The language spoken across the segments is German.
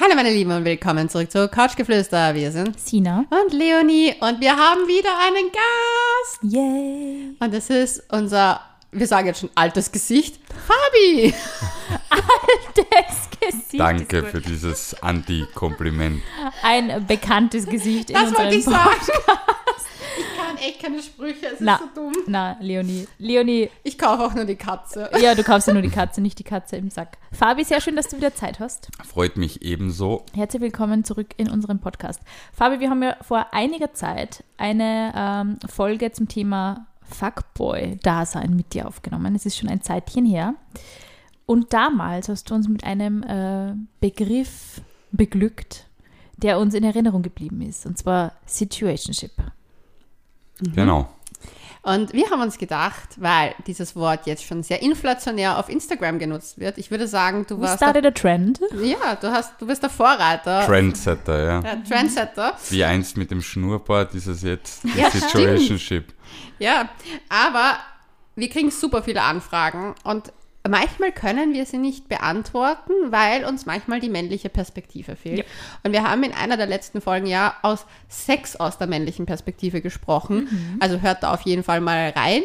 Hallo meine Lieben und willkommen zurück zu Couchgeflüster. Wir sind Sina. und Leonie und wir haben wieder einen Gast. Yay. Und das ist unser, wir sagen jetzt schon altes Gesicht, Fabi. Das Gesicht. Danke ist gut. für dieses Anti-Kompliment. Ein bekanntes Gesicht in Das unserem wollte ich Podcast. sagen. Ich kann echt keine Sprüche, es Na, ist so dumm. na, Leonie. Leonie, Ich kaufe auch nur die Katze. ja, du kaufst ja nur die Katze, nicht die Katze im Sack. Fabi, sehr schön, dass du wieder Zeit hast. Freut mich ebenso. Herzlich willkommen zurück in unserem Podcast. Fabi, wir haben ja vor einiger Zeit eine ähm, Folge zum Thema Fuckboy-Dasein mit dir aufgenommen. Es ist schon ein Zeitchen her. Und damals hast du uns mit einem äh, Begriff beglückt, der uns in Erinnerung geblieben ist. Und zwar Situationship. Genau. Und wir haben uns gedacht, weil dieses Wort jetzt schon sehr inflationär auf Instagram genutzt wird, ich würde sagen, du We warst der, started a trend. ja, du hast, du bist der Vorreiter, Trendsetter, ja. der Trendsetter. Wie einst mit dem Schnurrbart ist es jetzt die Ja, Situationship. Ja, aber wir kriegen super viele Anfragen und manchmal können wir sie nicht beantworten, weil uns manchmal die männliche Perspektive fehlt. Ja. Und wir haben in einer der letzten Folgen ja aus Sex aus der männlichen Perspektive gesprochen. Also hört da auf jeden Fall mal rein.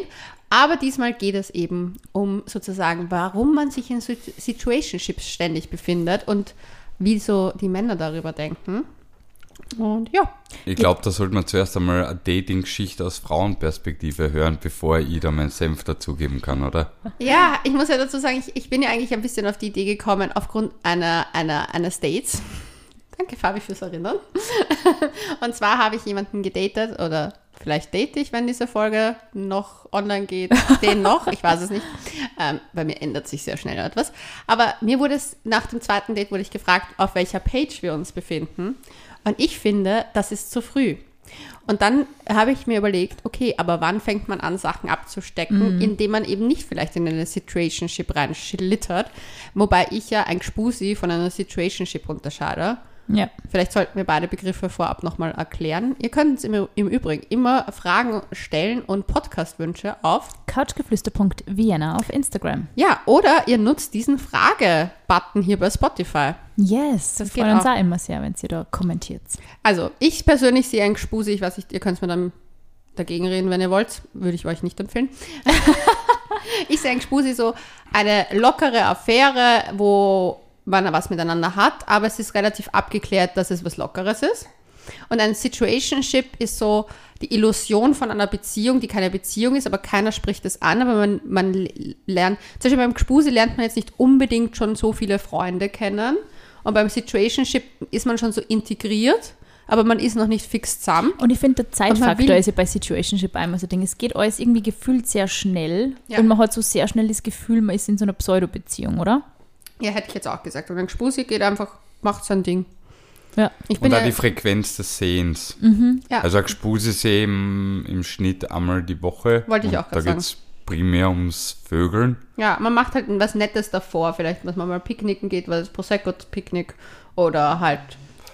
Aber diesmal geht es eben um sozusagen, warum man sich in Sit- Situationships ständig befindet und wie so die Männer darüber denken. Und ja, Ich glaube, da sollte man zuerst einmal eine Dating-Geschichte aus Frauenperspektive hören, bevor ich da meinen Senf dazugeben kann, oder? Ja, ich muss ja dazu sagen, ich, ich bin ja eigentlich ein bisschen auf die Idee gekommen aufgrund einer, einer, eines Dates. Danke, Fabi, fürs Erinnern. Und zwar habe ich jemanden gedatet oder vielleicht date ich, wenn diese Folge noch online geht, den noch, ich weiß es nicht. Ähm, bei mir ändert sich sehr schnell etwas. Aber mir wurde es, nach dem zweiten Date wurde ich gefragt, auf welcher Page wir uns befinden. Und ich finde, das ist zu früh. Und dann habe ich mir überlegt, okay, aber wann fängt man an, Sachen abzustecken, indem man eben nicht vielleicht in eine Situationship reinschlittert. Wobei ich ja ein Gspusi von einer Situationship unterscheide. Ja. Vielleicht sollten wir beide Begriffe vorab nochmal erklären. Ihr könnt uns im, im Übrigen immer Fragen stellen und Podcastwünsche auf. Couchgeflüster.vienna auf Instagram. Ja, oder ihr nutzt diesen Frage-Button hier bei Spotify. Yes, Das geht freut uns auch. immer sehr, wenn ihr da kommentiert. Also, ich persönlich sehe ein Gspusi, ich weiß nicht, ihr könnt mir dann dagegen reden, wenn ihr wollt, würde ich euch nicht empfehlen. ich sehe ein Gspusi so eine lockere Affäre, wo man was miteinander hat, aber es ist relativ abgeklärt, dass es was Lockeres ist. Und ein Situationship ist so die Illusion von einer Beziehung, die keine Beziehung ist, aber keiner spricht es an, aber man, man lernt, zum Beispiel beim Gspusi lernt man jetzt nicht unbedingt schon so viele Freunde kennen und beim Situationship ist man schon so integriert, aber man ist noch nicht fix zusammen. Und ich finde, der Zeitfaktor ist ja bei Situationship einmal so ein Ding. Es geht alles irgendwie gefühlt sehr schnell Ja. und man hat so sehr schnell das Gefühl, man ist in so einer Pseudo-Beziehung, oder? Ja, hätte ich jetzt auch gesagt. Und ein Gspusi geht einfach, macht sein Ding. Ja. Ich bin Und auch ja, die Frequenz des Sehens. ja, Also eine Gespuse sehe im, im Schnitt einmal die Woche. Wollte ich auch grad Da geht es primär ums Vögeln. ja, man macht halt was Nettes davor. Vielleicht, dass man mal picknicken geht, weil das Prosecco-Picknick oder halt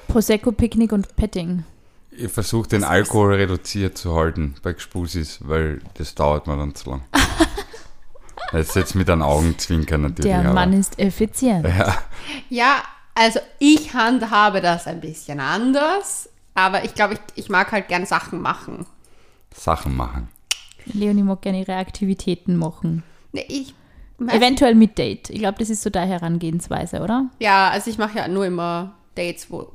Prosecco, Picknick und Petting. Ich versuche den Alkohol reduziert zu halten bei Gespusis, weil das dauert mir dann zu lang. Jetzt jetzt mit einem Augenzwinkern natürlich. Der aber- Mann ist effizient. Ja, Ja, also ich handhabe das ein bisschen anders, aber ich glaube, ich, ich mag halt gern Sachen machen. Sachen machen. Leonie mag gerne ihre Aktivitäten machen. Nee, ich, Eventuell mit Date. Ich glaube, das ist so der Herangehensweise, oder? ja, also ich mache ja nur immer Dates, wo,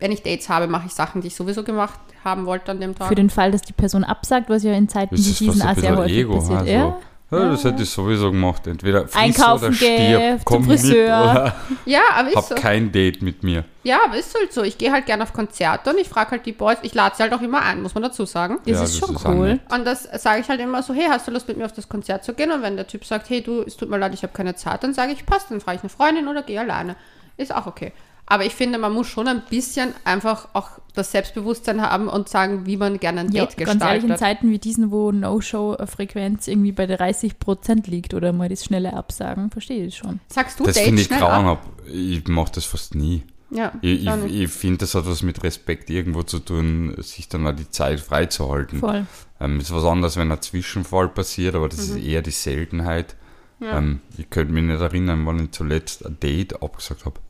wenn ich Dates habe, mache ich Sachen, die ich sowieso gemacht haben wollte an dem Tag. Für den Fall, dass die Person absagt, was ja in Zeiten wie diesen auch sehr häufig Ego. passiert. Also, Ja? Ja, das hätte ich sowieso gemacht. Entweder friss Einkaufen oder stirb. geh, Komm zum mit Friseur. oder ja, aber ist hab so. kein Date mit mir. Ja, aber ist halt so. Ich gehe halt gerne auf Konzerte und ich frage halt die Boys, ich lade sie halt auch immer ein, muss man dazu sagen. Das Ja, ist das schon ist cool. Und das sage ich halt immer so, hey, hast du Lust mit mir auf das Konzert zu gehen? Und wenn der Typ sagt, hey, du, es tut mir leid, ich habe keine Zeit, dann sage ich, passt, dann frage ich eine Freundin oder gehe alleine. Ist auch okay. Aber ich finde, man muss schon ein bisschen einfach auch das Selbstbewusstsein haben und sagen, wie man gerne ein Ja, Date ganz ehrlich, in gestaltet. Zeiten wie diesen, wo No-Show-Frequenz irgendwie bei 30 Prozent liegt oder mal das schnelle Absagen, verstehe ich schon. Sagst du Das finde ich grauenhaft. Ich mache das fast nie. Ja, Ich, ich, ich finde, das hat was mit Respekt irgendwo zu tun, sich dann auch die Zeit freizuhalten. Voll. Ähm, ist was anderes, wenn ein Zwischenfall passiert, aber das ist eher die Seltenheit. Ähm, ich könnte mich nicht erinnern, wann ich zuletzt ein Date abgesagt habe.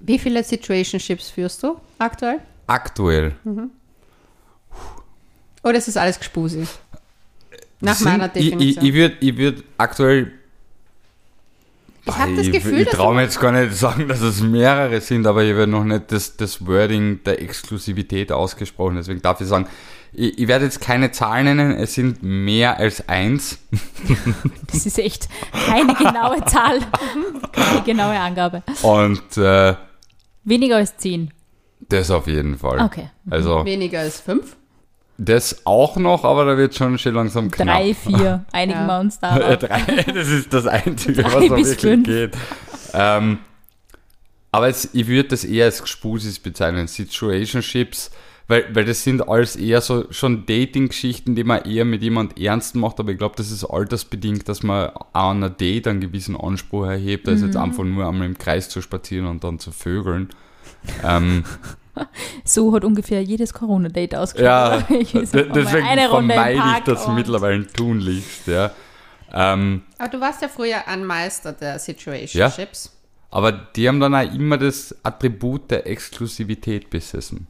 Wie viele Situationships führst du aktuell? Aktuell. Oder ist das alles Gespusi? Nach sind- meiner ich- Definition. Ich, ich würde ich würd aktuell. Ich habe das ich, Gefühl, ich dass traue mir jetzt gar nicht sagen, dass es mehrere sind, aber ich werde noch nicht das, das Wording der Exklusivität ausgesprochen. Deswegen darf ich sagen, ich, ich werde jetzt keine Zahlen nennen, es sind mehr als eins. Das ist echt keine genaue Zahl, keine genaue Angabe. Und äh, Weniger als 10. das auf jeden Fall. Okay. Also weniger als fünf. das auch noch, aber da wird schon schon langsam knapp. Drei, vier, einigen Ja. wir uns drei, das ist das Einzige, Drei was da wirklich fünf. geht. Ähm, aber es, ich würde das eher als Gespusis bezeichnen, Situationships, weil, weil das sind alles eher so schon Dating-Geschichten, die man eher mit jemand ernst macht, aber ich glaube, das ist altersbedingt, dass man auch an einer Date einen gewissen Anspruch erhebt, als Mhm. jetzt einfach nur einmal im Kreis zu spazieren und dann zu vögeln. Ähm, So hat ungefähr jedes Corona-Date ausgeschaut. ja, deswegen eine Runde vermeide ich das mittlerweile tunlichst, ja. Ähm, Aber du warst ja früher ein Meister der Situationships. Aber die haben dann auch immer das Attribut der Exklusivität besessen.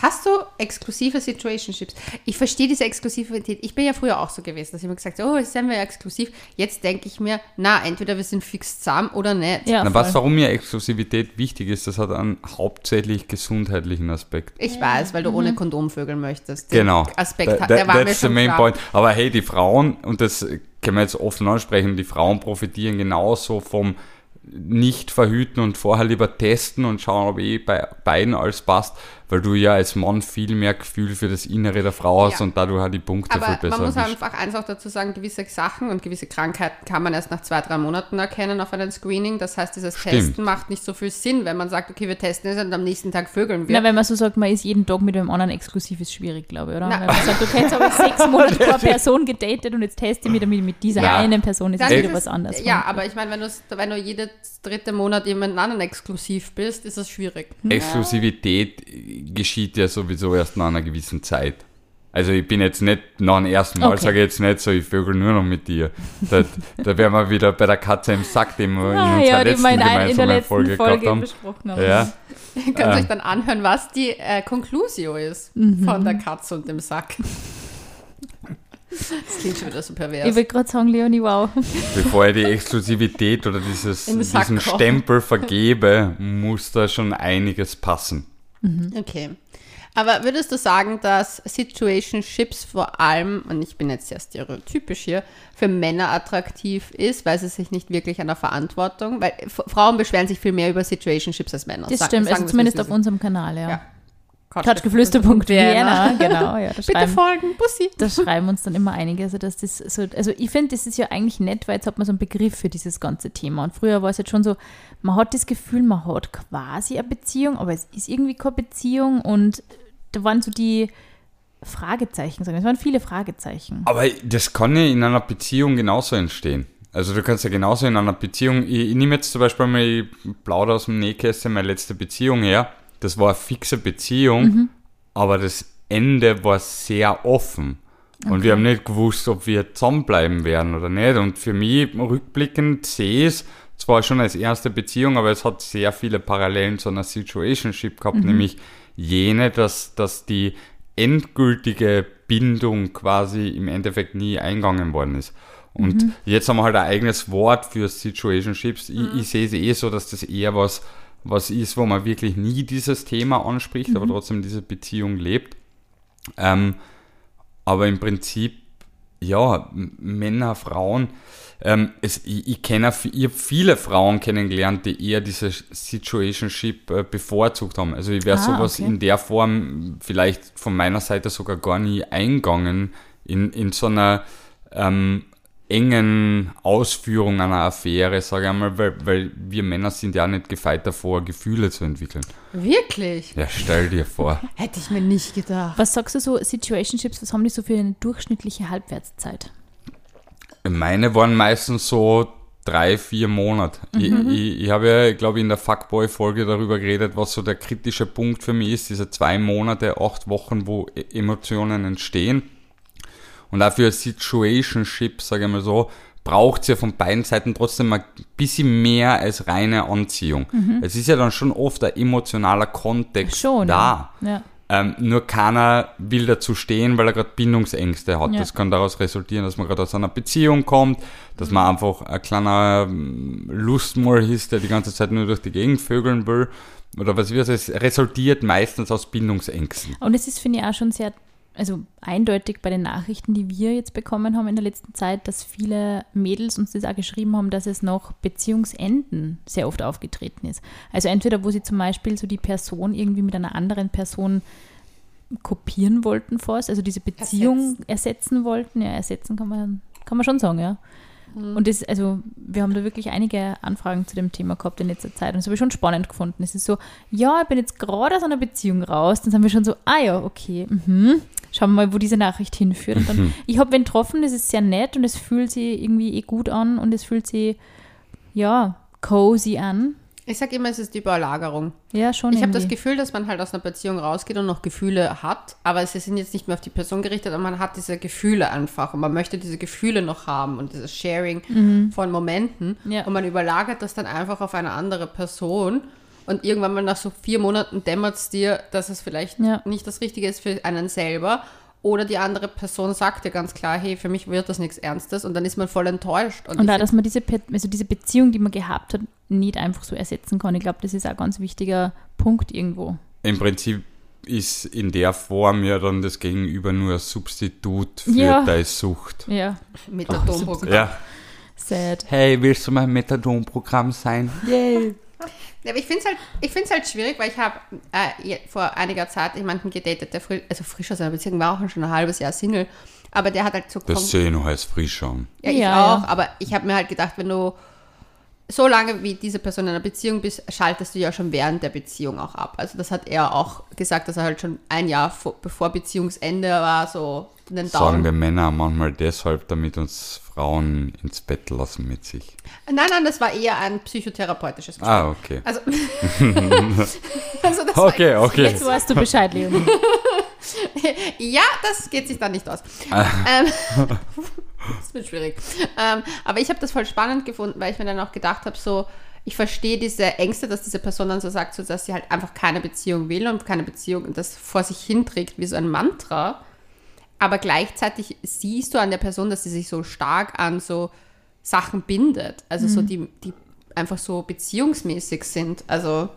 Hast du exklusive Situationships? Ich verstehe diese Exklusivität. Ich bin ja früher auch so gewesen, dass ich mir gesagt habe, oh, jetzt sind wir ja exklusiv. Jetzt denke ich mir, na, entweder wir sind fix zusammen oder nicht. Ja, Na, was, warum mir Exklusivität wichtig ist, das hat einen hauptsächlich gesundheitlichen Aspekt. Ich weiß, weil du ohne Kondom vögeln möchtest. Den Genau. Aspekt, That- hat- der that- war mir that's the schon main klar. point. Aber hey, die Frauen, und das können wir jetzt offen ansprechen, die Frauen profitieren genauso vom nicht verhüten und vorher lieber testen und schauen, ob eh bei beiden alles passt, weil du ja als Mann viel mehr Gefühl für das Innere der Frau hast Ja. und dadurch halt die Punkte viel Aber besser man muss erwischt. einfach eins auch dazu sagen, gewisse Sachen und gewisse Krankheiten kann man erst nach zwei, drei Monaten erkennen auf einem Screening. Das heißt, dieses Stimmt. Testen macht nicht so viel Sinn, wenn man sagt, okay, wir testen es und am nächsten Tag vögeln wir. Na, wenn man so sagt, man ist jeden Tag mit einem anderen exklusiv, ist schwierig, glaube ich, oder? Na. Wenn man sagt, okay, jetzt habe ich sechs Monate pro Person gedatet und jetzt teste ich mich damit mit dieser Ja. einen Person, ist es wieder was es- anderes. Ja, aber ich meine, wenn, wenn du jedes dritte Monat jemand anderen exklusiv bist, ist es schwierig. Exklusivität geschieht ja sowieso erst nach einer gewissen Zeit. Also ich bin jetzt nicht nach dem ersten Mal, Okay. sage ich jetzt nicht so, ich vögel nur noch mit dir. Da, da wären wir wieder bei der Katze im Sack, den wir Ah, in unserer ja, die letzten wir in, ein, in der gemeinsamen letzten Folge, Folge, gehabt haben. besprochen haben. Ja, Ihr könnt euch dann anhören, was die äh, Conclusio ist Mhm. von der Katze und dem Sack. Das klingt schon wieder so Ich pervers. will gerade sagen, Leonie, wow. bevor ich die Exklusivität oder dieses, diesen. Stempel vergebe, muss da schon einiges passen. Okay. Aber würdest du sagen, dass Situationships vor allem, und ich bin jetzt sehr stereotypisch hier, für Männer attraktiv ist, weil sie sich nicht wirklich an der Verantwortung, weil Frauen beschweren sich viel mehr über Situationships als Männer. Das stimmt, sagen also zumindest auf unserem Kanal, ja. Ja. Couchgeflüster.vienna, genau, ja. Bitte schreiben, folgen, Bussi. da schreiben uns dann immer einige, also dass das so, also ich finde, das ist ja eigentlich nett, weil jetzt hat man so einen Begriff für dieses ganze Thema. Und früher war es jetzt schon so, man hat das Gefühl, man hat quasi eine Beziehung, aber es ist irgendwie keine Beziehung und da waren so die Fragezeichen, sagen wir, es waren viele Fragezeichen. Aber das kann ja in einer Beziehung genauso entstehen. Also du kannst ja genauso in einer Beziehung, ich, ich nehme jetzt zum Beispiel mal, ich plaudere aus dem Nähkästchen meine letzte Beziehung her. Das war eine fixe Beziehung, aber das Ende war sehr offen. Und wir haben nicht gewusst, ob wir zusammenbleiben werden oder nicht. Und für mich rückblickend sehe ich es zwar schon als erste Beziehung, aber es hat sehr viele Parallelen zu einer Situationship gehabt, nämlich jene, dass, dass die endgültige Bindung quasi im Endeffekt nie eingegangen worden ist. Und jetzt haben wir halt ein eigenes Wort für Situationships. Ich, ich sehe es eh so, dass das eher was, was ist, wo man wirklich nie dieses Thema anspricht, aber trotzdem diese Beziehung lebt. Ähm, aber im Prinzip, ja, Männer, Frauen, ähm, es, ich, ich kenne ich hab viele Frauen kennengelernt, die eher diese Situationship äh, bevorzugt haben. Also ich wäre Ah, sowas okay. in der Form vielleicht von meiner Seite sogar gar nie eingegangen in, in so einer ähm, engen Ausführung einer Affäre, sage ich einmal, weil, weil wir Männer sind ja nicht gefeit davor, Gefühle zu entwickeln. Wirklich? Ja, stell dir vor. Hätte ich mir nicht gedacht. Was sagst du so, Situationships, was haben die so für eine durchschnittliche Halbwertszeit? Meine waren meistens so drei, vier Monate. Ich, ich, ich habe ja, glaube ich, in der Fuckboy-Folge darüber geredet, was so der kritische Punkt für mich ist, diese zwei Monate, acht Wochen, wo E- Emotionen entstehen. Und auch für Situationship, sage ich mal so, braucht es ja von beiden Seiten trotzdem ein bisschen mehr als reine Anziehung. Es ist ja dann schon oft ein emotionaler Kontext Schon. da. Ja. ja. Ähm, nur keiner will dazu stehen, weil er gerade Bindungsängste hat. Ja. Das kann daraus resultieren, dass man gerade aus einer Beziehung kommt, dass man einfach ein kleiner ähm, Lustmoll ist, der die ganze Zeit nur durch die Gegend vögeln will. Oder was wir es resultiert meistens aus Bindungsängsten. Und es ist, finde ich, auch schon sehr, also eindeutig bei den Nachrichten, die wir jetzt bekommen haben in der letzten Zeit, dass viele Mädels uns das auch geschrieben haben, dass es noch Beziehungsenden sehr oft aufgetreten ist. Also entweder, wo sie zum Beispiel so die Person irgendwie mit einer anderen Person kopieren wollten fast, also diese Beziehung ersetzen, wollten. Ja, ersetzen kann man, kann man schon sagen, ja. Und das, also, wir haben da wirklich einige Anfragen zu dem Thema gehabt in letzter Zeit und das habe ich schon spannend gefunden. Es ist so, ja, ich bin jetzt gerade aus einer Beziehung raus, dann sind wir schon so, ah ja, okay, mhm. Schauen wir mal, wo diese Nachricht hinführt. Und dann, ich habe wen getroffen, das ist sehr nett und es fühlt sich irgendwie eh gut an und es fühlt sich, ja, cozy an. Ich sage immer, es ist die Überlagerung. Ja, schon Ich habe das. Gefühl, dass man halt aus einer Beziehung rausgeht und noch Gefühle hat, aber sie sind jetzt nicht mehr auf die Person gerichtet, aber man hat diese Gefühle einfach und man möchte diese Gefühle noch haben und dieses Sharing von Momenten Mhm. Ja. und man überlagert das dann einfach auf eine andere Person und irgendwann mal nach so vier Monaten dämmert es dir, dass es vielleicht Ja. nicht das Richtige ist für einen selber oder die andere Person sagt dir ganz klar, hey, für mich wird das nichts Ernstes und dann ist man voll enttäuscht. Und ich da, dass man diese, Pe- also diese Beziehung, die man gehabt hat, nicht einfach so ersetzen kann. Ich glaube, das ist auch ein ganz wichtiger Punkt irgendwo. Im Prinzip ist in der Form ja dann das Gegenüber nur ein Substitut für Ja. deine Sucht. Ja, Methadonprogramm. Ja. sad. Hey, willst du mein Methadon-Programm sein? Yay! Ja, aber ich finde es halt, ich find's halt schwierig, weil ich habe äh, vor einiger Zeit jemanden gedatet, der frisch, also frisch aus einer Beziehung war auch schon ein halbes Jahr Single, aber der hat halt so Das kom- sehe ich noch als frisch an. ja, ich Ja, auch, ja. aber ich habe mir halt gedacht, wenn du so lange wie diese Person in einer Beziehung bist, schaltest du ja schon während der Beziehung auch ab. Also das hat er auch gesagt, dass er halt schon ein Jahr vor, bevor Beziehungsende war, so den Sagen Daumen. wir Männer manchmal deshalb, damit uns Frauen ins Bett lassen mit sich. Nein, nein, das war eher ein psychotherapeutisches Gespräch. Ah, okay. Also, also das war Okay, okay. Jetzt weißt du Bescheid, Leonie. Ja, das geht sich dann nicht aus. ähm, das wird schwierig. Ähm, aber ich habe das voll spannend gefunden, weil ich mir dann auch gedacht habe, so, ich verstehe diese Ängste, dass diese Person dann so sagt, so, dass sie halt einfach keine Beziehung will und keine Beziehung und das vor sich hinträgt wie so ein Mantra. Aber gleichzeitig siehst du an der Person, dass sie sich so stark an so Sachen bindet. Also so die, die einfach so beziehungsmäßig sind. Also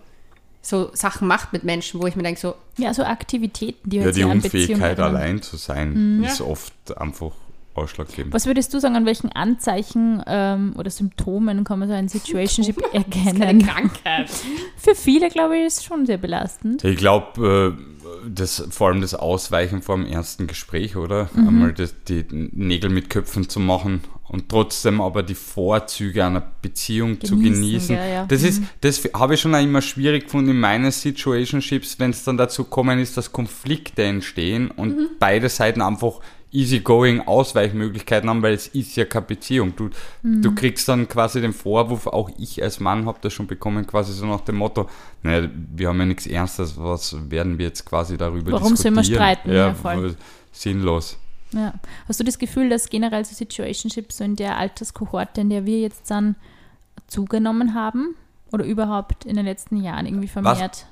so Sachen macht mit Menschen, wo ich mir denke, so, Ja, so Aktivitäten, die Ja, halt die Unfähigkeit, allein zu sein, Mhm. ist oft einfach ausschlaggebend. Was würdest du sagen, an welchen Anzeichen ähm, oder Symptomen kann man so ein Situationship keine erkennen? Krankheit. Für viele, glaube ich, ist es schon sehr belastend. Ich glaube, äh, das, vor allem das Ausweichen vor dem ersten Gespräch, oder? Mhm. Einmal das, die Nägel mit Köpfen zu machen und trotzdem aber die Vorzüge einer Beziehung zu Genießen, genießen. ja, ja. Das ist, das habe ich schon auch immer schwierig gefunden in meinen Situationships, wenn es dann dazu kommen ist, dass Konflikte entstehen und Mhm. beide Seiten einfach easygoing Ausweichmöglichkeiten haben, weil es ist ja keine Beziehung. Du, Mhm. du kriegst dann quasi den Vorwurf, auch ich als Mann habe das schon bekommen, quasi so nach dem Motto, naja, wir haben ja nichts Ernstes, was werden wir jetzt quasi darüber Warum sollen diskutieren? wir streiten? Ja, Ja, voll. sinnlos. Ja. Hast du das Gefühl, dass generell so Situationships so in der Alterskohorte, in der wir jetzt dann zugenommen haben? Oder überhaupt in den letzten Jahren irgendwie vermehrt? aufgetreten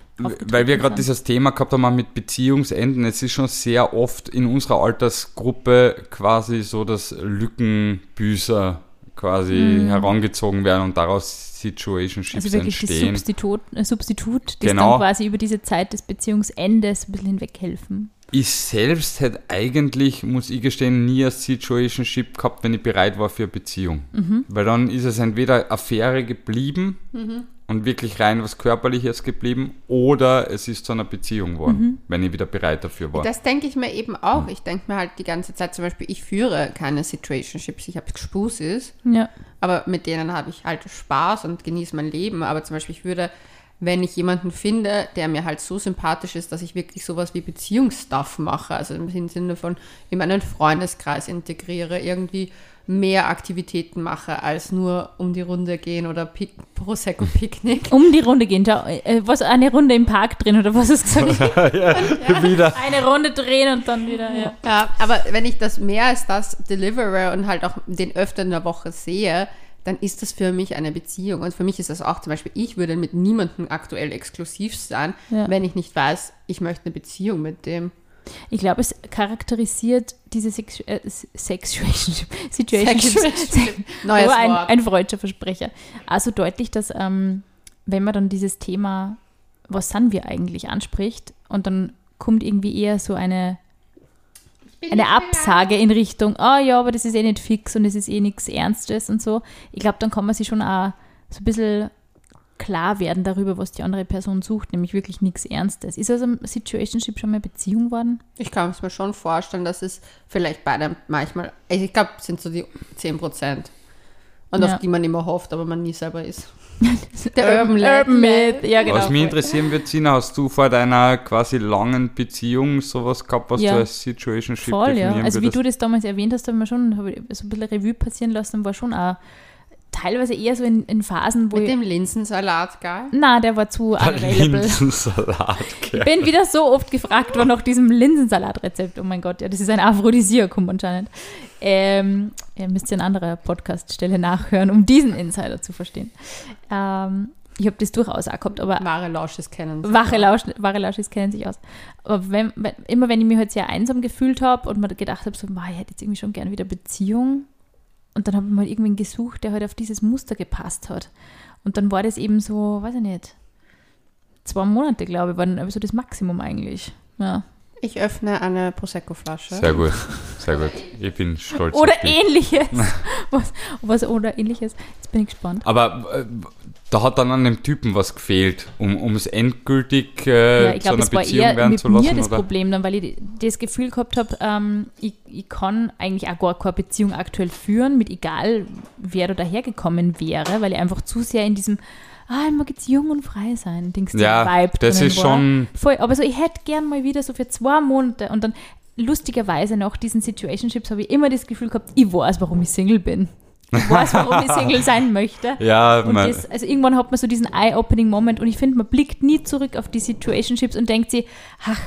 Weil wir gerade dieses Thema gehabt haben mit Beziehungsenden. Es ist schon sehr oft in unserer Altersgruppe quasi so, dass Lückenbüßer quasi herangezogen werden und daraus Situationships Mhm. Also wirklich das entstehen. Substitut, äh, Substitut das Genau. dann quasi über diese Zeit des Beziehungsendes ein bisschen hinweghelfen. Ich selbst hätte eigentlich, muss ich gestehen, nie ein Situationship gehabt, wenn ich bereit war für eine Beziehung. Mhm. Weil dann ist es entweder Affäre geblieben und wirklich rein was Körperliches geblieben oder es ist zu einer Beziehung geworden, Mhm. wenn ich wieder bereit dafür war. Das denke ich mir eben auch. Ich denke mir halt die ganze Zeit zum Beispiel, ich führe keine Situationships, ich habe Spusis, Ja. aber mit denen habe ich halt Spaß und genieße mein Leben. Aber zum Beispiel, ich würde, wenn ich jemanden finde, der mir halt so sympathisch ist, dass ich wirklich sowas wie Beziehungsstuff mache, also im Sinne von in meinen Freundeskreis integriere, irgendwie mehr Aktivitäten mache, als nur um die Runde gehen oder Pick Prosecco-Picknick. Um die Runde gehen. Schau, äh, was, eine Runde im Park drehen oder was du gesagt? ja, wieder. eine Runde drehen und dann wieder, ja. Ja, aber wenn ich das mehr als das delivere und halt auch den öfter in der Woche sehe, dann ist das für mich eine Beziehung. Und für mich ist das auch zum Beispiel, ich würde mit niemandem aktuell exklusiv sein, Ja. wenn ich nicht weiß, ich möchte eine Beziehung mit dem. Ich glaube, es charakterisiert diese Sexu äh, Sexuation Situations. Neues Aber ein, Wort. ein freudscher Versprecher. Also deutlich, dass ähm, wenn man dann dieses Thema, was sind wir eigentlich, anspricht und dann kommt irgendwie eher so eine, eine Absage in Richtung, ah ja, aber das ist eh nicht fix und es ist eh nichts Ernstes und so. Ich glaube, dann kann man sich schon auch so ein bisschen klar werden darüber, was die andere Person sucht, nämlich wirklich nichts Ernstes. Ist also ein Situationship schon mal eine Beziehung geworden? Ich kann es mir schon vorstellen, dass es vielleicht beide manchmal, also ich glaube, sind so die 10 Prozent. Und Ja. auf die man immer hofft, aber man nie selber ist. Der Urban. Urban Myth, ja genau. Was mich interessieren wird, Sina, hast du vor deiner quasi langen Beziehung sowas gehabt, was Ja. du als Situationship Voll, ja. definieren Also wie würdest? du das damals erwähnt hast, habe ich mir schon hab so ein bisschen Revue passieren lassen, war schon auch teilweise eher so in, in Phasen, wo Mit ich, dem Linsensalat, geil. na, der war zu unavailable. Linsensalat, Ich gell. bin wieder so oft gefragt worden nach diesem Linsensalatrezept. Oh mein Gott, ja, das ist ein Aphrodisiakum anscheinend. Ähm, ihr müsst ja an anderer Podcaststelle nachhören, um diesen Insider zu verstehen. Ähm, ich habe das durchaus auch gehabt, aber Wahre Lausches kennen. sie. Wache, Lausch, wahre Lauschis kennen sich aus. Aber wenn, wenn, immer wenn ich mich halt sehr einsam gefühlt habe und mir gedacht habe, so, "Mei, ich hätte jetzt irgendwie schon gern wieder Beziehung. Und dann habe ich mal irgendwen gesucht, der halt auf dieses Muster gepasst hat. Und dann war das eben so, weiß ich nicht, zwei Monate, glaube ich, waren so das Maximum eigentlich. Ja. Ich öffne eine Prosecco-Flasche. Sehr gut, sehr gut. Ich bin stolz Oder ähnliches. was, was oder ähnliches. Jetzt bin ich gespannt. Aber äh, da hat dann an dem Typen was gefehlt, um es endgültig äh, ja, ich zu glaube, einer es war Beziehung eher werden mit zu lassen. mir das oder? Problem dann, weil ich das Gefühl gehabt habe, ähm, ich, ich kann eigentlich auch gar keine Beziehung aktuell führen, mit egal wer da dahergekommen wäre, weil ich einfach zu sehr in diesem ah, ich mag jetzt jung und frei sein, Dings Ja, Vibe das ist war. schon- Voll, aber so, ich hätte gern mal wieder so für zwei Monate und dann lustigerweise nach diesen Situationships habe ich immer das Gefühl gehabt, ich weiß, warum ich Single bin. Ich weiß, warum ich Single sein möchte. Ja, Und das, also irgendwann hat man so diesen Eye-Opening-Moment und ich finde, man blickt nie zurück auf die Situationships und denkt sich, ach,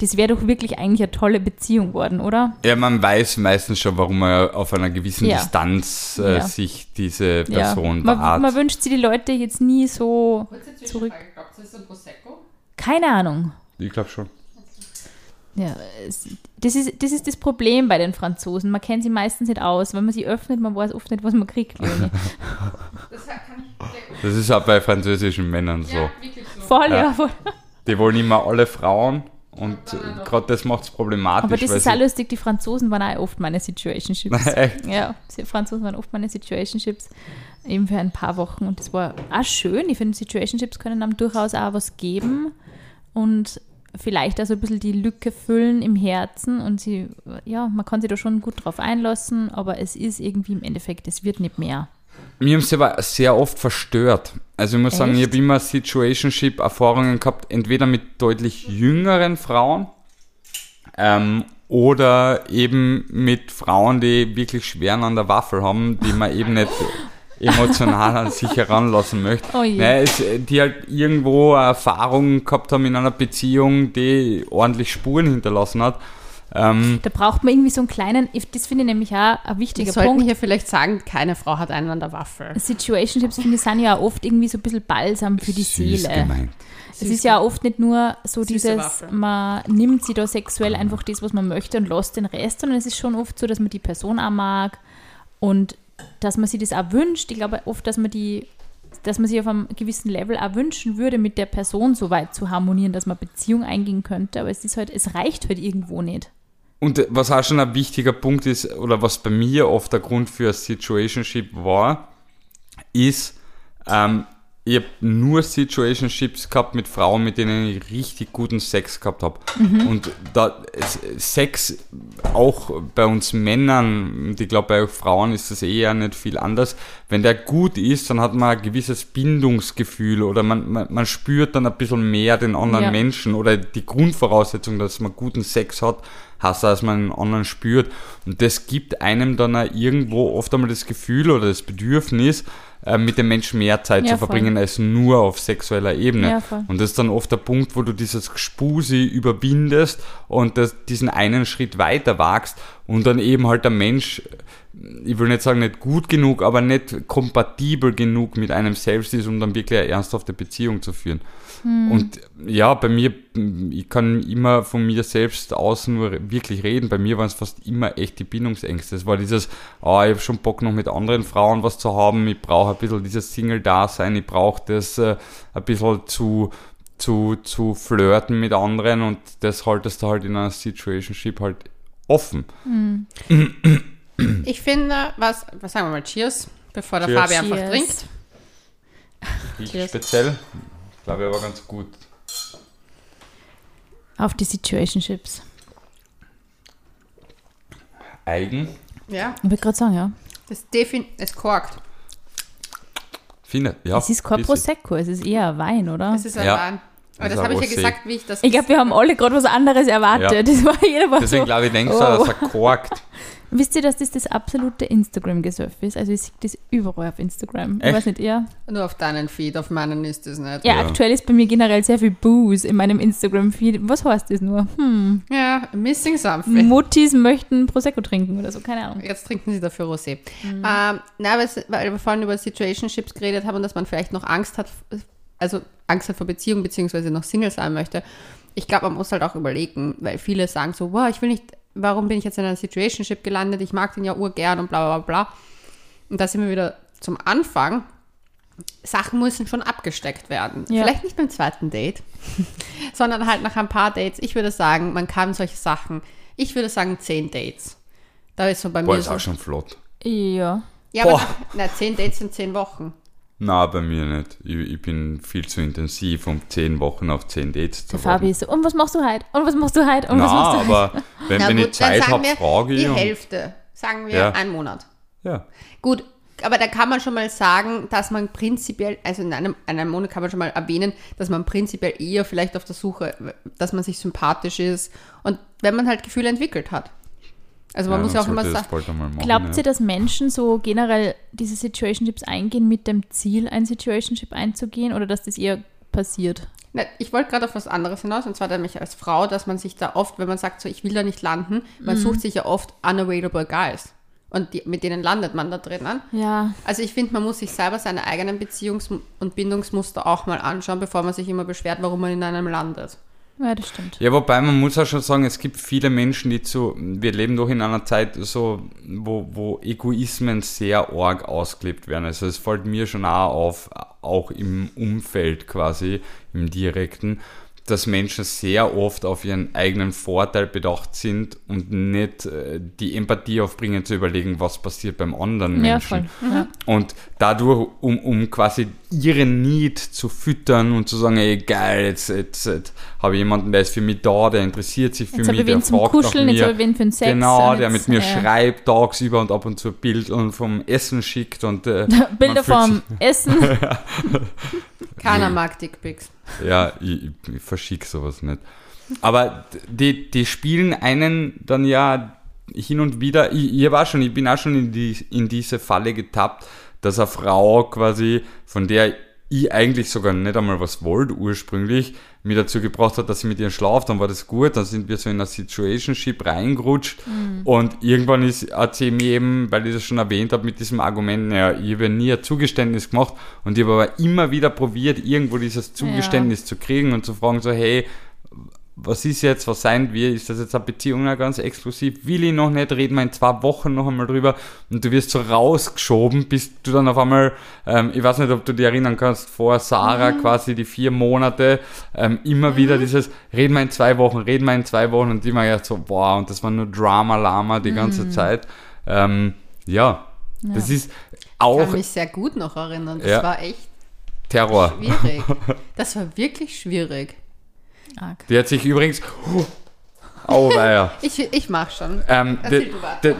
das wäre doch wirklich eigentlich eine tolle Beziehung worden, oder? ja, man weiß meistens schon, warum man auf einer gewissen Ja. Distanz äh, Ja. sich diese Person ja. man, wahrt. man wünscht sich die Leute jetzt nie so zurück. Glaubt ihr, das ist ein Prosecco? Keine Ahnung. ich glaube schon. Ja, es, das, ist, das ist das Problem bei den Franzosen. Man kennt sie meistens nicht aus. Wenn man sie öffnet, man weiß oft nicht, was man kriegt. Das kann ich Das ist auch bei französischen Männern so. wirklich so. Voll, ja. Ja. voll. Die wollen immer alle Frauen und gerade das macht es problematisch. Aber das ist auch lustig, die Franzosen waren auch oft meine Situationships. Echt? Ja, die Franzosen waren oft meine Situationships. Eben für ein paar Wochen. Und das war auch schön. Ich finde, Situationships können einem durchaus auch was geben und vielleicht also ein bisschen die Lücke füllen im Herzen. Und sie, ja, man kann sich da schon gut drauf einlassen, aber es ist irgendwie im Endeffekt, es wird nicht mehr. Mir haben sie aber sehr oft verstört. Also ich muss sagen, ich Echt? habe immer Situationship-Erfahrungen gehabt, entweder mit deutlich jüngeren Frauen ähm, oder eben mit Frauen, die wirklich schweren an der Waffel haben, die man eben nicht emotional an sich heranlassen möchte. Oh. Naja, es, die halt irgendwo eine Erfahrung gehabt haben in einer Beziehung, die ordentlich Spuren hinterlassen hat. Ähm, Da braucht man irgendwie so einen kleinen, das finde ich nämlich auch ein Wir wichtiger sollten Punkt. hier vielleicht sagen, keine Frau hat einen an der Waffel. Situationships, finde ich, sind ja oft irgendwie so ein bisschen Balsam für die süß Seele. gemeint. Es ist ja oft nicht nur so Süße dieses, Waffe. man nimmt sie da sexuell einfach das, was man möchte und lässt den Rest, sondern es ist schon oft so, dass man die Person auch mag und dass man sich das auch wünscht. Ich glaube oft, dass man die, dass man sich auf einem gewissen Level auch wünschen würde, mit der Person so weit zu harmonieren, dass man Beziehung eingehen könnte, aber es ist halt, es reicht halt irgendwo nicht. Und was auch schon ein wichtiger Punkt ist, oder was bei mir oft der Grund für Situationship war, ist, ähm, ich habe nur Situationships gehabt mit Frauen, mit denen ich richtig guten Sex gehabt habe. Und da Sex auch bei uns Männern, ich glaube bei Frauen ist das eher nicht viel anders. Wenn der gut ist, dann hat man ein gewisses Bindungsgefühl oder man, man, man spürt dann ein bisschen mehr den anderen Ja. Menschen oder die Grundvoraussetzung, dass man guten Sex hat, Hass, als man einen anderen spürt. Und das gibt einem dann auch irgendwo oft einmal das Gefühl oder das Bedürfnis, äh, mit dem Menschen mehr Zeit Ja, zu voll. verbringen als nur auf sexueller Ebene. Ja, voll. und das ist dann oft der Punkt, wo du dieses Gespusi überwindest und das, diesen einen Schritt weiter wagst und dann eben halt der Mensch, ich will nicht sagen nicht gut genug, aber nicht kompatibel genug mit einem selbst ist, um dann wirklich eine ernsthafte Beziehung zu führen. Und ja, bei mir, ich kann immer von mir selbst aus nur wirklich reden. Bei mir waren es fast immer echt die Bindungsängste. Es war dieses, ah, ich habe schon Bock noch mit anderen Frauen was zu haben. Ich brauche ein bisschen dieses Single-Dasein. Ich brauche das äh, ein bisschen zu, zu, zu flirten mit anderen und das haltest du halt in einer Situationship halt offen. Ich finde, was, was sagen wir mal, Cheers, bevor der Cheers. Fabi einfach Cheers. trinkt. Ich Cheers. speziell, glaube ich aber ganz gut. Auf die Situationships. Eigen, Ja, Ich würde gerade sagen, ja. das defin es korkt. finde, ja. es ist kein bisschen. Prosecco, es ist eher Wein, oder? Das ist ein Ja. Wein. Aber Das das habe ich ja gesagt, wie ich das. Ich glaube, wir haben alle gerade was anderes erwartet. Ja. Das war jeder war Deswegen so. glaube ich, denkst du, Oh. dass er korkt. Wisst ihr, dass das das absolute Instagram-Gesurf ist? Also ich sehe das überall auf Instagram. Ich Echt? weiß nicht, ja. Nur auf deinen Feed, auf meinen ist es nicht. Ja, Ja. aktuell ist bei mir generell sehr viel Booze in meinem Instagram-Feed. Was heißt das nur? Hm. Ja, missing something. Muttis möchten Prosecco trinken oder so, keine Ahnung. Jetzt trinken sie dafür Rosé. Ähm, na, weil wir vorhin über Situationships geredet haben und dass man vielleicht noch Angst hat, also Angst hat vor Beziehung beziehungsweise noch Single sein möchte. Ich glaube, man muss halt auch überlegen, weil viele sagen so, wow, ich will nicht, warum bin ich jetzt in einer Situationship gelandet? Ich mag den ja urgern und bla bla bla. Und da sind wir wieder zum Anfang. Sachen müssen schon abgesteckt werden. Ja. Vielleicht nicht beim zweiten Date, sondern halt nach ein paar Dates. Ich würde sagen, man kann solche Sachen, ich würde sagen zehn Dates. Da ist so bei Boah, mir ist so. auch schon flott. Ja. Ja, aber Boah. nach, na, zehn Dates sind zehn Wochen. Na, bei mir nicht. Ich, ich bin viel zu intensiv, um zehn Wochen auf zehn Dates zu Der Fabi ist so, und was machst du heute? Und was machst du heute? Und was Na, machst du heute? aber wenn, Na wenn gut, ich Zeit habe, frage ich. Die Hälfte, sagen wir Ja. einen Monat. Ja. Gut, aber da kann man schon mal sagen, dass man prinzipiell, also in einem, einem Monat kann man schon mal erwähnen, dass man prinzipiell eher vielleicht auf der Suche, dass man sich sympathisch ist und wenn man halt Gefühle entwickelt hat. Also man ja, muss ja auch immer sagen, machen, Glaubt ja. ihr, dass Menschen so generell diese Situationships eingehen mit dem Ziel, ein Situationship einzugehen oder dass das eher passiert? Na, ich wollte gerade auf was anderes hinaus, und zwar nämlich als Frau, dass man sich da oft, wenn man sagt, so ich will da nicht landen, man Mhm. sucht sich ja oft unavailable guys. Und die, mit denen landet man da drinnen. Ja, Also ich finde, man muss sich selber seine eigenen Beziehungs- und Bindungsmuster auch mal anschauen, bevor man sich immer beschwert, warum man in einem landet. Ja, das stimmt. Ja, wobei man muss auch schon sagen, es gibt viele Menschen, die zu, wir leben doch in einer Zeit so, wo, wo Egoismen sehr arg ausgelebt werden. Also es fällt mir schon auch auf, auch im Umfeld quasi, im direkten, dass Menschen sehr oft auf ihren eigenen Vorteil bedacht sind und nicht äh, die Empathie aufbringen zu überlegen, was passiert beim anderen Ja, Menschen. Ja. Und dadurch, um, um quasi ihren Need zu füttern und zu sagen, ey geil, jetzt, jetzt, jetzt habe ich jemanden, der ist für mich da, der interessiert sich für Jetzt mich, ich der fragt nach Kuscheln, jetzt mir. habe ich wen für den Sex. Genau, der jetzt, mit mir ja. schreibt tagsüber und ab und zu Bild und vom Essen schickt und äh, Bilder vom Essen. Keiner mag Dickpics. Ja, ich, ich, verschicke sowas nicht. Aber die, die spielen einen dann ja hin und wieder, ich, ich, war schon, ich bin auch schon in, die, in diese Falle getappt, dass eine Frau quasi, von der ich eigentlich sogar nicht einmal was wollte ursprünglich, mir dazu gebracht hat, dass ich mit ihr schlafe, dann war das gut, dann sind wir so in eine Situationship reingerutscht. Und irgendwann ist, hat sie mir eben, weil ich das schon erwähnt habe, mit diesem Argument, naja, ich habe ja nie ein Zugeständnis gemacht und ich habe aber immer wieder probiert, irgendwo dieses Zugeständnis zu kriegen und zu fragen so, hey, was ist jetzt, was sein wir, ist das jetzt eine Beziehung noch ganz exklusiv, will ich noch nicht, reden wir in zwei Wochen noch einmal drüber und du wirst so rausgeschoben, bis du dann auf einmal, ähm, ich weiß nicht, ob du dich erinnern kannst, vor Sarah quasi die vier Monate, ähm, immer wieder dieses, reden wir in zwei Wochen, reden wir in zwei Wochen und immer ja so, boah, und das war nur Drama-Lama die ganze Zeit. Ähm, ja, das ist Ich auch kann mich sehr gut noch erinnern. Das Ja. war echt Terror. schwierig. Das war wirklich schwierig. Arg. Die hat sich übrigens, oh weia. Ich, ich mach schon. Ähm,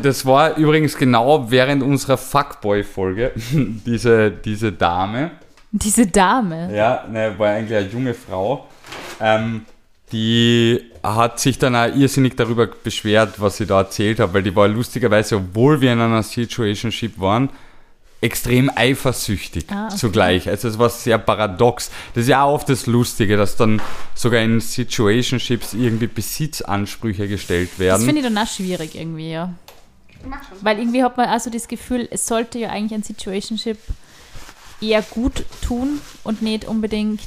das war übrigens genau während unserer Fuckboy-Folge, diese, diese Dame, Diese Dame. ja, ne, war eigentlich eine junge Frau, ähm, die hat sich dann auch irrsinnig darüber beschwert, was ich da erzählt habe, weil die war lustigerweise, obwohl wir in einer Situationship waren, extrem eifersüchtig Ah, okay. zugleich. Also es war sehr paradox. Das ist ja auch oft das Lustige, dass dann sogar in Situationships irgendwie Besitzansprüche gestellt Das werden. finde ich dann auch schwierig irgendwie, ja. Weil irgendwie hat man also das Gefühl, es sollte ja eigentlich ein Situationship eher gut tun und nicht unbedingt,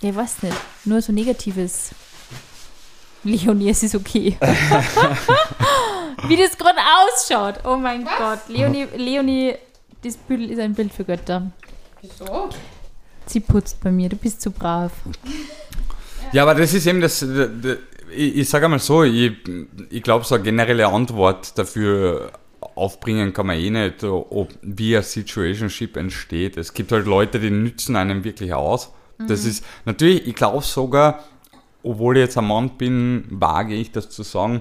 ja, ich weiß nicht, nur so Negatives. Leonie, es ist okay. Wie das gerade ausschaut. Oh mein Gott. Leonie, Leonie, das Bild ist ein Bild für Götter. Wieso? Sie putzt bei mir, du bist zu brav. Ja, aber das ist eben das. d- d- Ich, ich sage einmal so, ich, ich glaube, so eine generelle Antwort dafür aufbringen kann man eh nicht, ob, wie ein Situationship entsteht. Es gibt halt Leute, die nützen einem wirklich aus. Das ist natürlich, ich glaube sogar, obwohl ich jetzt ein Mann bin, wage ich das zu sagen,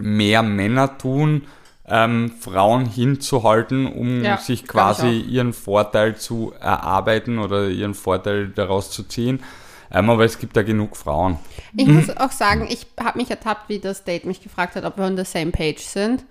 mehr Männer tun, ähm, Frauen hinzuhalten, um Ja, sich quasi ihren Vorteil zu erarbeiten oder ihren Vorteil daraus zu ziehen. Ähm, aber es gibt da genug Frauen. Ich muss auch sagen, ich habe mich ertappt, wie das Date mich gefragt hat, ob wir on the same page sind.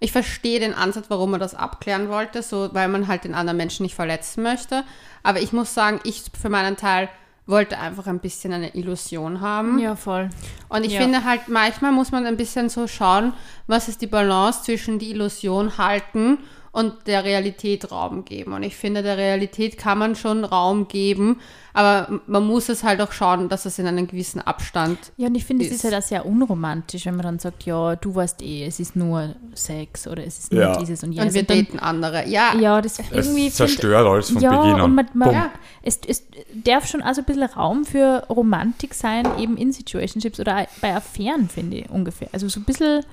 Ich verstehe den Ansatz, warum er das abklären wollte, so weil man halt den anderen Menschen nicht verletzen möchte. Aber ich muss sagen, ich für meinen Teil wollte einfach ein bisschen eine Illusion haben. Ja, voll. Und ich Ja. finde halt, manchmal muss man ein bisschen so schauen, was ist die Balance zwischen die Illusion halten und der Realität Raum geben. Und ich finde, der Realität kann man schon Raum geben, aber man muss es halt auch schauen, dass es in einem gewissen Abstand Ja, und ich finde, es ist. ist halt auch sehr unromantisch, wenn man dann sagt, ja, du weißt eh, es ist nur Sex oder es ist nur Ja. dieses und und jenes. wir Und dann, daten andere. Ja, ja, das Es irgendwie find- zerstört alles von ja, Beginn an. und man, man, Bumm. es, es darf schon also ein bisschen Raum für Romantik sein, eben in Situationships oder bei Affären, finde ich ungefähr. Also so ein bisschen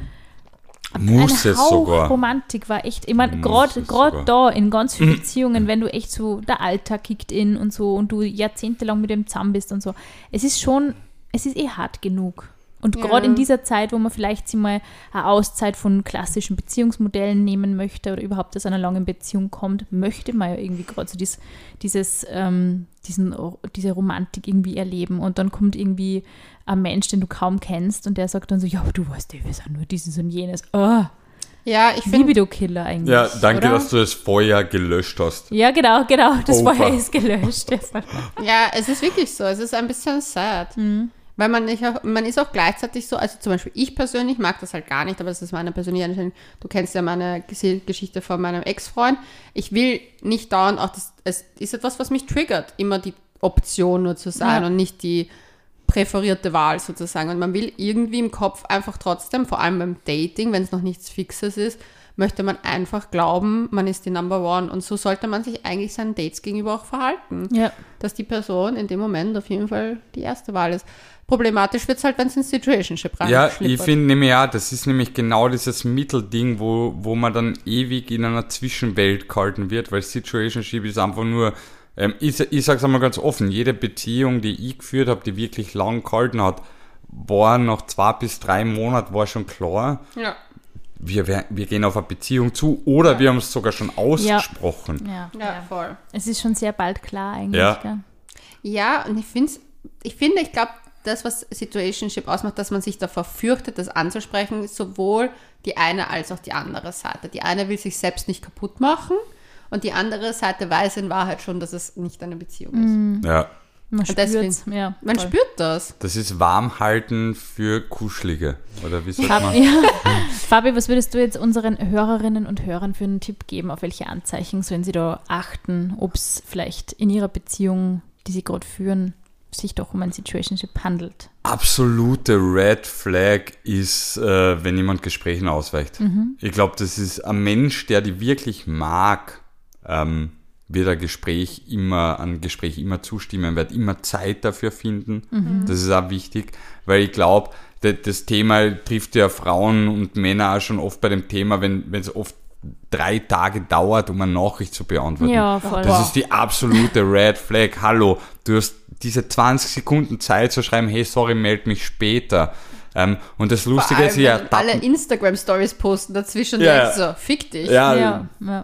Muss ein es Hauch sogar. Romantik war echt, ich meine, gerade da in ganz vielen Beziehungen, wenn du echt so, der Alltag kickt in und so und du jahrzehntelang mit dem zusammen bist und so, es ist schon, es ist eh hart genug. Und Ja. gerade in dieser Zeit, wo man vielleicht sich mal eine Auszeit von klassischen Beziehungsmodellen nehmen möchte oder überhaupt aus einer langen Beziehung kommt, möchte man ja irgendwie gerade so dies, dieses, ähm, diesen, diese Romantik irgendwie erleben. Und dann kommt irgendwie ein Mensch, den du kaum kennst und der sagt dann so, ja, aber du weißt ja, wir sind nur dieses und jenes. Oh, ja ich finde, Libido-Killer eigentlich. Ja, danke, oder? dass du das Feuer gelöscht hast. Ja, genau, genau. Das Over. Feuer ist gelöscht. ja, es ist wirklich so. Es ist ein bisschen sad. Mhm. Weil man, nicht auch, man ist auch gleichzeitig so, also zum Beispiel ich persönlich mag das halt gar nicht, aber das ist meine persönliche Einstellung. Du kennst ja meine Ges- Geschichte von meinem Ex-Freund. Ich will nicht dauernd auch, das, es ist etwas, was mich triggert, immer die Option nur zu sein Ja. und nicht die präferierte Wahl sozusagen. Und man will irgendwie im Kopf einfach trotzdem, vor allem beim Dating, wenn es noch nichts Fixes ist, möchte man einfach glauben, man ist die Number One. Und so sollte man sich eigentlich seinen Dates gegenüber auch verhalten Ja. dass die Person in dem Moment auf jeden Fall die erste Wahl ist. Problematisch wird es halt, wenn es ins Situationship Ja, reinschlippert. ich finde nämlich ja, das ist nämlich genau dieses Mittelding, wo, wo man dann ewig in einer Zwischenwelt gehalten wird, weil Situationship ist einfach nur, ähm, ich, ich sag's einmal ganz offen, jede Beziehung, die ich geführt habe, die wirklich lang gehalten hat, war nach zwei bis drei Monaten war schon klar, Ja, wir, wir, wir gehen auf eine Beziehung zu oder wir haben es sogar schon ausgesprochen. Ja, ja, ja. voll. Es ist schon sehr bald klar eigentlich. Ja. Gell? Ja, und ich, find's, ich finde, ich glaube, das, was Situationship ausmacht, dass man sich davor fürchtet, das anzusprechen, ist sowohl die eine als auch die andere Seite. Die eine will sich selbst nicht kaputt machen und die andere Seite weiß in Wahrheit schon, dass es nicht eine Beziehung ist. Ja, Man Und deswegen- spürt ja. Man spürt das. das ist Warmhalten für Kuschelige, oder wie sagt Fab, man? ja. Fabi, was würdest du jetzt unseren Hörerinnen und Hörern für einen Tipp geben? Auf welche Anzeichen sollen sie da achten, ob es vielleicht in ihrer Beziehung, die sie gerade führen, sich doch um ein Situationship handelt? absolute Red Flag ist, äh, wenn jemand Gesprächen ausweicht. Ich glaube, das ist ein Mensch, der die wirklich mag, ähm, wird ein Gespräch immer, ein Gespräch immer zustimmen, wird immer Zeit dafür finden. Das ist auch wichtig, weil ich glaube, das Thema trifft ja Frauen und Männer auch schon oft bei dem Thema, wenn es oft drei Tage dauert, um eine Nachricht zu beantworten. Ja, voll. Das ist die absolute Red Flag. Hallo, du hast diese 20 Sekunden Zeit zu schreiben, hey, sorry, meld mich später. Ähm, und das Lustige allem, ist ja, wenn alle Instagram-Stories posten dazwischen, Ja, so, fick dich. ja, ja, ja.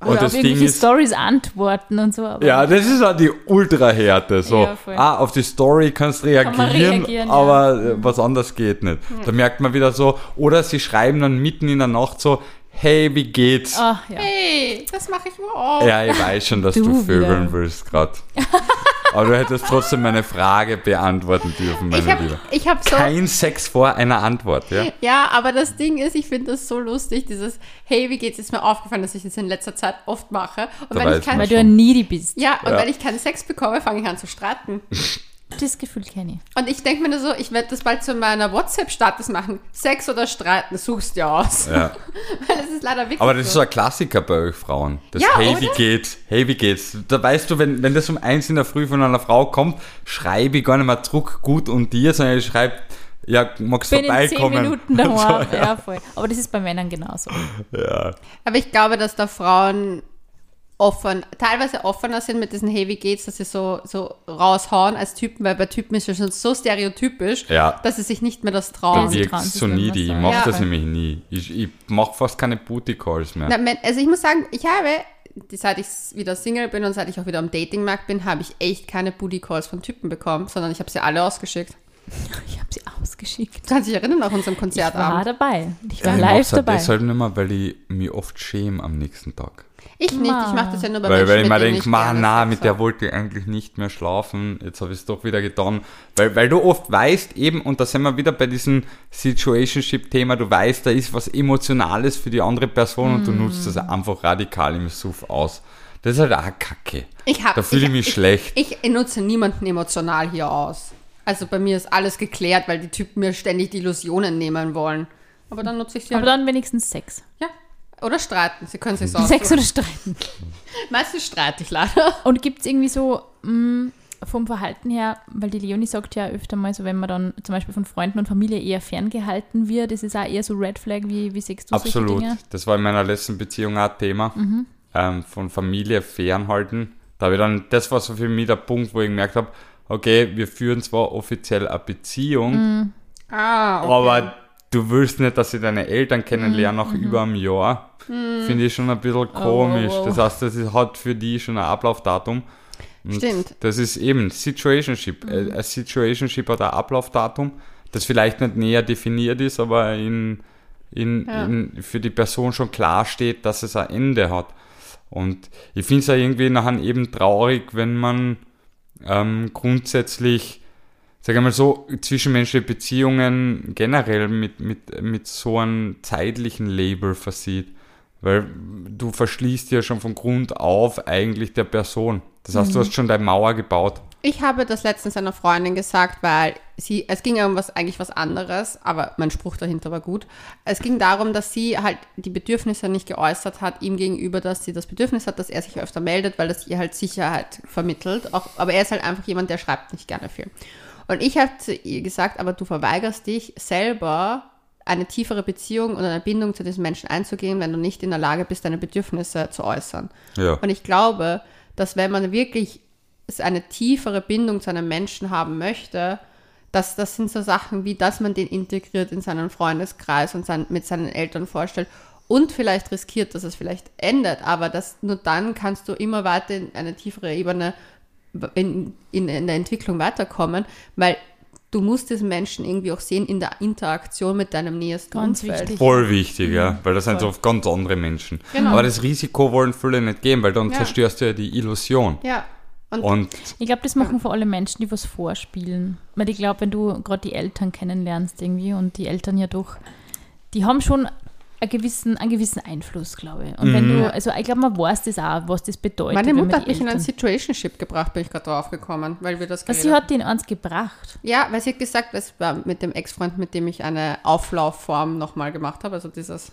Und Oder auf irgendwelche ist, Stories antworten und so. Aber ja, das ist auch die Ultra-Härte. So, Ja, ah, auf die Story kannst du reagieren, man reagieren, ja. aber äh, was anderes geht nicht. Da merkt man wieder so, oder sie schreiben dann mitten in der Nacht so, hey, wie geht's? Ah, ja. Hey, das mache ich auch. Ja, ich weiß schon, dass Du du, vögeln wieder. willst gerade. Aber du hättest trotzdem meine Frage beantworten dürfen, meine Ich habe Liebe. ich hab so. Kein Sex vor einer Antwort, ja? Ja, aber das Ding ist, ich finde das so lustig, dieses Hey, wie geht's? Ist mir aufgefallen, dass ich das in letzter Zeit oft mache. Und Da ich keinen man Weil du ein Needy bist. ja, und Ja. wenn ich keinen Sex bekomme, fange ich an zu streiten. Das Gefühl kenne ich. Und ich denke mir nur so, ich werde das bald zu meiner WhatsApp-Status machen. Sex oder streiten, suchst dir aus. ja. Weil das ist leider wirklich Aber das ist so so. ein Klassiker bei euch Frauen. Das Ja, Hey, wie oder? geht's? Hey, wie geht's? Da weißt du, wenn, wenn das um eins in der Früh von einer Frau kommt, schreibe ich gar nicht mehr Druck gut und dir, sondern ich schreibe, ja, magst du Bin in zehn vorbeikommen? Minuten daheim. so, ja. voll. Aber das ist bei Männern genauso. ja. Aber ich glaube, dass da Frauen offen, teilweise offener sind mit diesen wie geht's, dass sie so, so raushauen als Typen, weil bei Typen ist es schon so stereotypisch, Ja. dass sie sich nicht mehr das Da trauen. sie wirkt so needy. Ich sagen. mach Ja. das nämlich nie. Ich, ich mach fast keine Booty-Calls mehr. Na, also ich muss sagen, ich habe, seit ich wieder Single bin und seit ich auch wieder am Datingmarkt bin, habe ich echt keine Booty Calls von Typen bekommen, sondern ich habe sie alle ausgeschickt. Ich habe sie ausgeschickt. Du kannst dich erinnern nach unserem Ich war Konzertabend? dabei. Ich Ja, war ich live mach's halt dabei. deshalb nicht mehr, weil ich mich oft schäme am nächsten Tag. Ich nicht, ich mache das ja nur bei Weil, Menschen, weil ich mir denke, ich ma, gerne na, mit der wollte ich eigentlich nicht mehr schlafen. Jetzt habe ich es doch wieder getan. Weil, weil du oft weißt eben, und da sind wir wieder bei diesem Situationship-Thema, du weißt, da ist was Emotionales für die andere Person und du nutzt das Mm. einfach radikal im Suff aus. Das ist halt auch Kacke. Ich hab- da fühle ich ich- mich schlecht. Ich nutze niemanden emotional hier aus. Also bei mir ist alles geklärt, weil die Typen mir ständig die Illusionen nehmen wollen. Aber dann nutze ich sie Aber halt. dann wenigstens Sex. Ja. Oder streiten. Sie können sich Sex oder streiten. Meistens streite ich leider. Und gibt es irgendwie so mh, vom Verhalten her, weil die Leonie sagt ja öfter mal so, wenn man dann zum Beispiel von Freunden und Familie eher ferngehalten wird, ist es auch eher so Red Flag, wie, wie siehst du Absolut. solche Dinge? Das war in meiner letzten Beziehung auch ein Thema. Mhm. Ähm, von Familie fernhalten. Da habe ich dann, das war so für mich der Punkt, wo ich gemerkt habe, okay, wir führen zwar offiziell eine Beziehung, Mhm. Ah, okay. aber du willst nicht, dass sie deine Eltern kennenlernen Mhm. nach über einem Jahr. Finde ich schon ein bisschen komisch. oh, oh. Das heißt, das ist, hat für die schon ein Ablaufdatum. Und Stimmt. Das ist eben Situationship. Mhm. Äh, Ein Situationship hat ein Ablaufdatum, das vielleicht nicht näher definiert ist, aber in, in, Ja. in, für die Person schon klar steht, dass es ein Ende hat. Und ich finde es ja irgendwie nachher eben traurig, wenn man ähm, grundsätzlich, sag ich mal so, zwischenmenschliche Beziehungen generell mit, mit, mit so einem zeitlichen Label versieht. Weil du verschließt ja schon von Grund auf eigentlich der Person. Das heißt, du hast schon deine Mauer gebaut. Ich habe das letztens einer Freundin gesagt, weil sie, es ging um was, eigentlich was anderes, aber mein Spruch dahinter war gut. Es ging darum, dass sie halt die Bedürfnisse nicht geäußert hat, ihm gegenüber, dass sie das Bedürfnis hat, dass er sich öfter meldet, weil das ihr halt Sicherheit vermittelt. Auch, aber er ist halt einfach jemand, der schreibt nicht gerne viel. Und ich habe zu ihr gesagt, aber du verweigerst dich selber eine tiefere Beziehung oder eine Bindung zu diesem Menschen einzugehen, wenn du nicht in der Lage bist, deine Bedürfnisse zu äußern. Ja. Und ich glaube, dass wenn man wirklich eine tiefere Bindung zu einem Menschen haben möchte, dass das sind so Sachen wie, dass man den integriert in seinen Freundeskreis und sein, mit seinen Eltern vorstellt und vielleicht riskiert, dass es vielleicht endet, aber das, nur dann kannst du immer weiter in eine tiefere Ebene in, in, in der Entwicklung weiterkommen, weil du musst diesen Menschen irgendwie auch sehen in der Interaktion mit deinem nächsten Ganz Umfeld. wichtig. Voll wichtig, ja, weil das sind Voll. so ganz andere Menschen. Genau. Aber das Risiko wollen viele nicht gehen, weil dann Ja. zerstörst du ja die Illusion. Ja. Und, Und Ich glaube, das machen vor allem Menschen, die was vorspielen. Weil ich glaube, wenn du gerade die Eltern kennenlernst irgendwie und die Eltern ja doch, die haben schon einen gewissen, einen gewissen Einfluss, glaube ich. Und wenn du, also ich glaube, man weiß das auch, was das bedeutet. meine Mutter hat mich in ein Situationship gebracht, bin ich gerade drauf gekommen, weil wir das Was geredet sie hat den eins gebracht. Ja, weil sie hat gesagt, das war mit dem Ex-Freund, mit dem ich eine Auflaufform nochmal gemacht habe, also dieses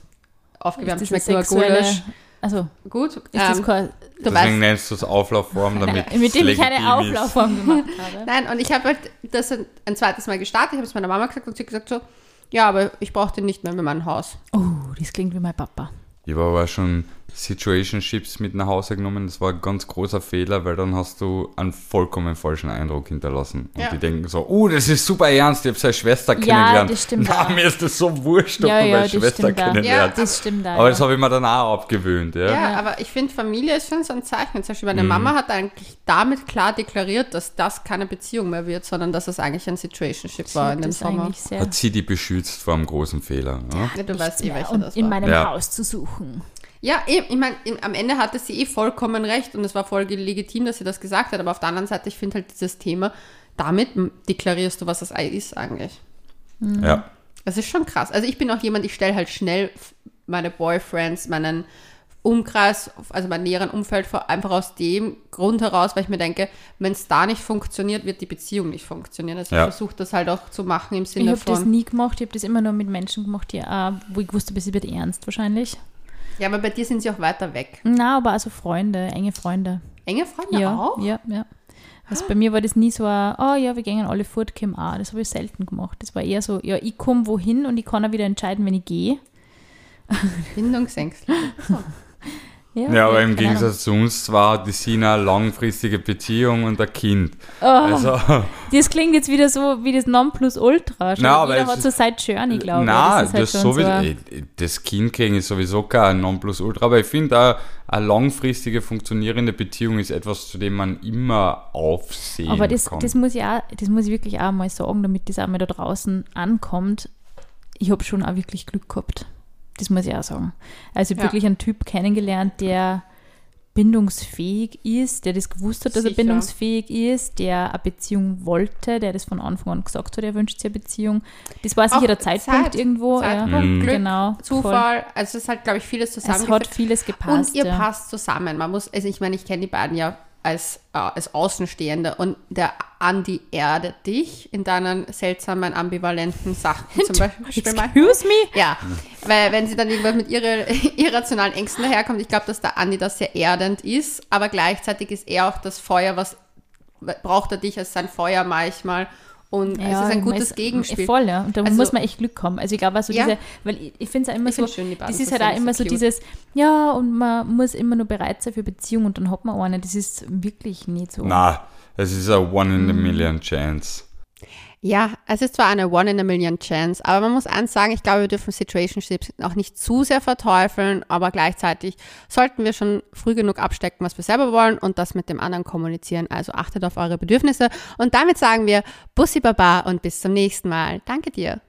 aufgewärmt Ist schmeckt das nur Gulasch. also Gut, ist das ähm, kein, du deswegen weißt, nennst du es Auflaufform, damit mit dem ich eine. Auflaufform gemacht habe. nein, und ich habe halt das ein, ein zweites Mal gestartet, ich habe es meiner Mama gesagt und sie hat gesagt so, ja, aber ich brauche den nicht mehr in meinem Haus. Oh, das klingt wie mein Papa. Ich war aber schon Situationships mit nach Hause genommen. Das war ein ganz großer Fehler, weil dann hast du einen vollkommen falschen Eindruck hinterlassen. Und Ja. die denken so, oh, das ist super ernst, ich habe seine Schwester kennengelernt. das stimmt Na, auch. mir ist das so wurscht, ob Ja, du ja, meine das Schwester kennenlernst. Das stimmt auch. Aber ja. das habe ich mir dann auch abgewöhnt, ja. Ja, aber ich finde, Familie ist schon so ein Zeichen. Zum Beispiel meine Mhm. Mama hat eigentlich damit klar deklariert, dass das keine Beziehung mehr wird, sondern dass es eigentlich ein Situationship war in dem das Sommer. Hat sie die beschützt vor einem großen Fehler. Ja? Ja, du weißt eh, welcher und das in war. meinem Ja. Haus zu suchen. Ja, eben, ich meine, am Ende hatte sie eh vollkommen recht und es war voll legitim, dass sie das gesagt hat. Aber auf der anderen Seite, ich finde halt dieses Thema, damit deklarierst du, was das Ei ist eigentlich. ja. Das ist schon krass. Also ich bin auch jemand, ich stelle halt schnell meine Boyfriends, meinen Umkreis, also mein näheren Umfeld vor, einfach aus dem Grund heraus, weil ich mir denke, wenn es da nicht funktioniert, wird die Beziehung nicht funktionieren. Also Ja. ich versuche das halt auch zu machen im Ich Sinne habe das von. nie gemacht. Ich habe das immer nur mit Menschen gemacht, die, äh, wo ich wusste, es wird ernst wahrscheinlich. Ja, aber bei dir sind sie auch weiter weg. Na, aber also Freunde, enge Freunde. Enge Freunde Ja, auch? ja, ja. Also bei mir war das nie so ein, oh ja, wir gehen alle fort, komm auch. Das habe ich selten gemacht. Das war eher so, ja, ich komme wohin und ich kann auch wieder entscheiden, wenn ich gehe. Bindungsängstlich. So. Ja, aber im Ahnung. Gegensatz zu uns war die Sina eine langfristige Beziehung und ein Kind. Oh, Also, das klingt jetzt wieder so wie das Nonplusultra. Schon Na, aber jeder es hat so ist- seit Journey, glaube ich. Nein, ist halt das, sowieso, ein- eh, das Kind kriegen ist sowieso kein Nonplusultra, aber ich finde, eine, eine langfristige funktionierende Beziehung ist etwas, zu dem man immer aufsehen Aber das, kann. das, muss ich auch, das muss ich wirklich auch mal sagen, damit das auch mal da draußen ankommt. Ich habe schon auch wirklich Glück gehabt. Das muss ich auch sagen. Also ich habe Ja. wirklich einen Typ kennengelernt, der bindungsfähig ist, der das gewusst hat, dass er Sicher. bindungsfähig ist, der eine Beziehung wollte, der das von Anfang an gesagt hat, er wünscht sich eine Beziehung. Das war sicher der Zeitpunkt Zeit- irgendwo. Zeitpunkt, ja. Mhm. Glück, Genau, voll. Zufall. Also es ist halt, glaube ich, vieles Es zusammengeführt. hat vieles gepasst. Und ihr ja. passt zusammen. Man muss, also ich meine, ich kenne die beiden ja als, äh, als Außenstehende und der Andi erdet dich in deinen seltsamen, ambivalenten Sachen. Zum Beispiel mal. Excuse me? Ja, weil wenn sie dann irgendwas mit ihre, irrationalen Ängsten daherkommt, ich glaube, dass der Andi das sehr erdend ist, aber gleichzeitig ist er auch das Feuer, was braucht er dich als sein Feuer manchmal und es ist ein gutes ist- Gegenspiel. Voll, ja. Und da Also- muss man echt Glück haben. Also ich glaube, also Ja. diese, weil ich, ich finde es auch immer Ich so, schön, das ist halt auch immer so so dieses, ja, und man muss immer nur bereit sein für Beziehung und dann hat man eine. Das ist wirklich nicht so. Na, es ist eine Mhm. One-in-a-Million Chance. Ja, es ist zwar eine One in a Million Chance, aber man muss eins sagen, ich glaube, wir dürfen Situationships auch nicht zu sehr verteufeln, aber gleichzeitig sollten wir schon früh genug abstecken, was wir selber wollen und das mit dem anderen kommunizieren. Also achtet auf eure Bedürfnisse und damit sagen wir Bussi Baba und bis zum nächsten Mal. Danke dir.